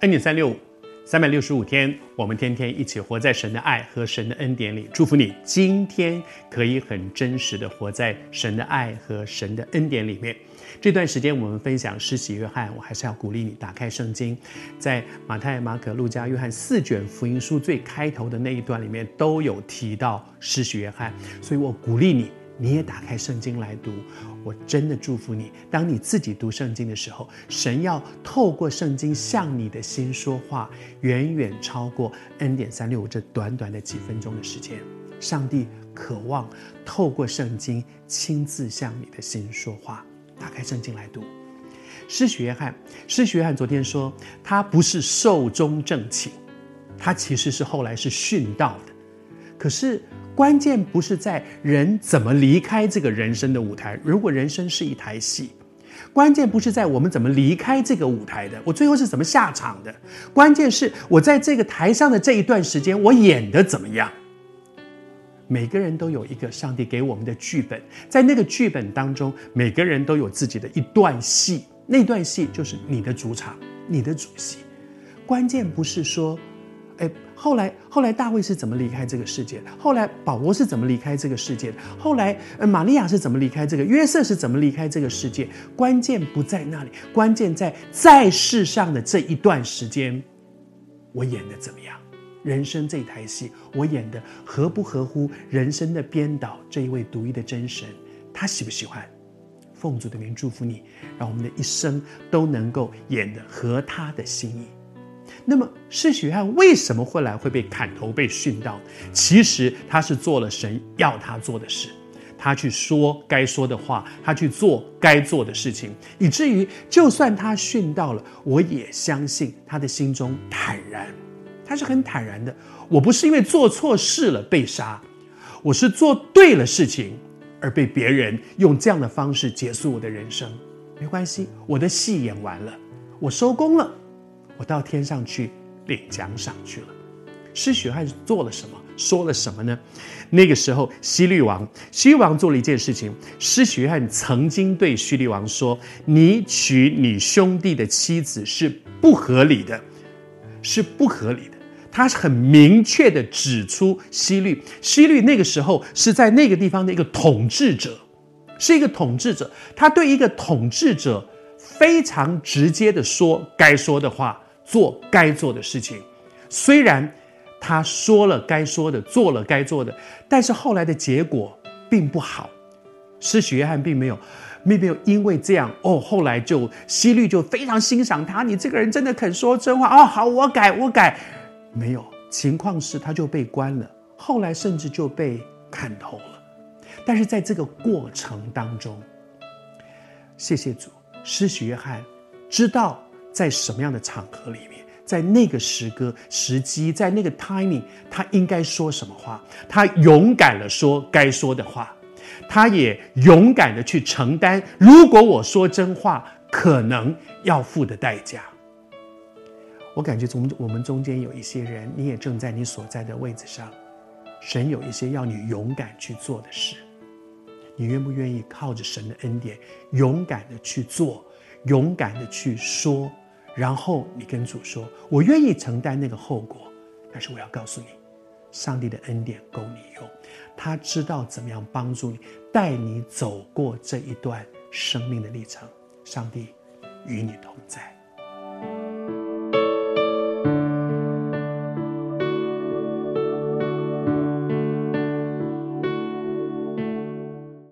恩典三六五，三百六十五天，我们天天一起活在神的爱和神的恩典里。祝福你今天可以很真实的活在神的爱和神的恩典里面。这段时间我们分享施洗约翰，我还是要鼓励你打开圣经，在马太、马可、路加、约翰四卷福音书最开头的那一段里面都有提到施洗约翰，所以我鼓励你。你也打开圣经来读，我真的祝福你。当你自己读圣经的时候，神要透过圣经向你的心说话，远远超过 N 点三六五这短短的几分钟的时间。上帝渴望透过圣经亲自向你的心说话。打开圣经来读。施洗约翰，施洗约翰昨天说他不是寿终正寝，他其实是后来是殉道的，可是。关键不是在人怎么离开这个人生的舞台。如果人生是一台戏，关键不是在我们怎么离开这个舞台的，我最后是怎么下场的。关键是我在这个台上的这一段时间，我演的怎么样。每个人都有一个上帝给我们的剧本，在那个剧本当中，每个人都有自己的一段戏，那段戏就是你的主场，你的主戏。关键不是说。哎，后来后来大卫是怎么离开这个世界？后来保罗是怎么离开这个世界的？后来呃，玛利亚是怎么离开这个？约瑟是怎么离开这个世界？关键不在那里，关键在在世上的这一段时间，我演的怎么样？人生这台戏，我演的合不合乎人生的编导这一位独一的真神？他喜不喜欢？奉主的名祝福你，让我们的一生都能够演的合他的心意。那么，施洗约翰为什么后来会被砍头、被殉道？其实他是做了神要他做的事，他去说该说的话，他去做该做的事情，以至于就算他殉道了，我也相信他的心中坦然，他是很坦然的。我不是因为做错事了被杀，我是做对了事情而被别人用这样的方式结束我的人生。没关系，我的戏演完了，我收工了。我到天上去领奖赏去了。施洗约翰做了什么？说了什么呢？那个时候，西律王，西律王做了一件事情。施洗约翰曾经对西律王说：“你娶你兄弟的妻子是不合理的，是不合理的。”他是很明确地指出西律，西律那个时候是在那个地方的一个统治者，是一个统治者。他对一个统治者非常直接的说该说的话。做该做的事情，虽然他说了该说的，做了该做的，但是后来的结果并不好。施洗约翰并没有，并没有因为这样哦，后来就希律就非常欣赏他，你这个人真的肯说真话哦，好，我改，我改。没有，情况是他就被关了，后来甚至就被砍头了。但是在这个过程当中，谢谢主，施洗约翰知道。在什么样的场合里面，在那个时刻、时机，在那个 timing，他应该说什么话？他勇敢地说该说的话，他也勇敢的去承担。如果我说真话，可能要付的代价。我感觉从我们中间有一些人，你也正在你所在的位置上，神有一些要你勇敢去做的事，你愿不愿意靠着神的恩典，勇敢的去做，勇敢的去说？然后你跟主说：“我愿意承担那个后果，但是我要告诉你，上帝的恩典够你用，他知道怎么样帮助你，带你走过这一段生命的历程。上帝与你同在。”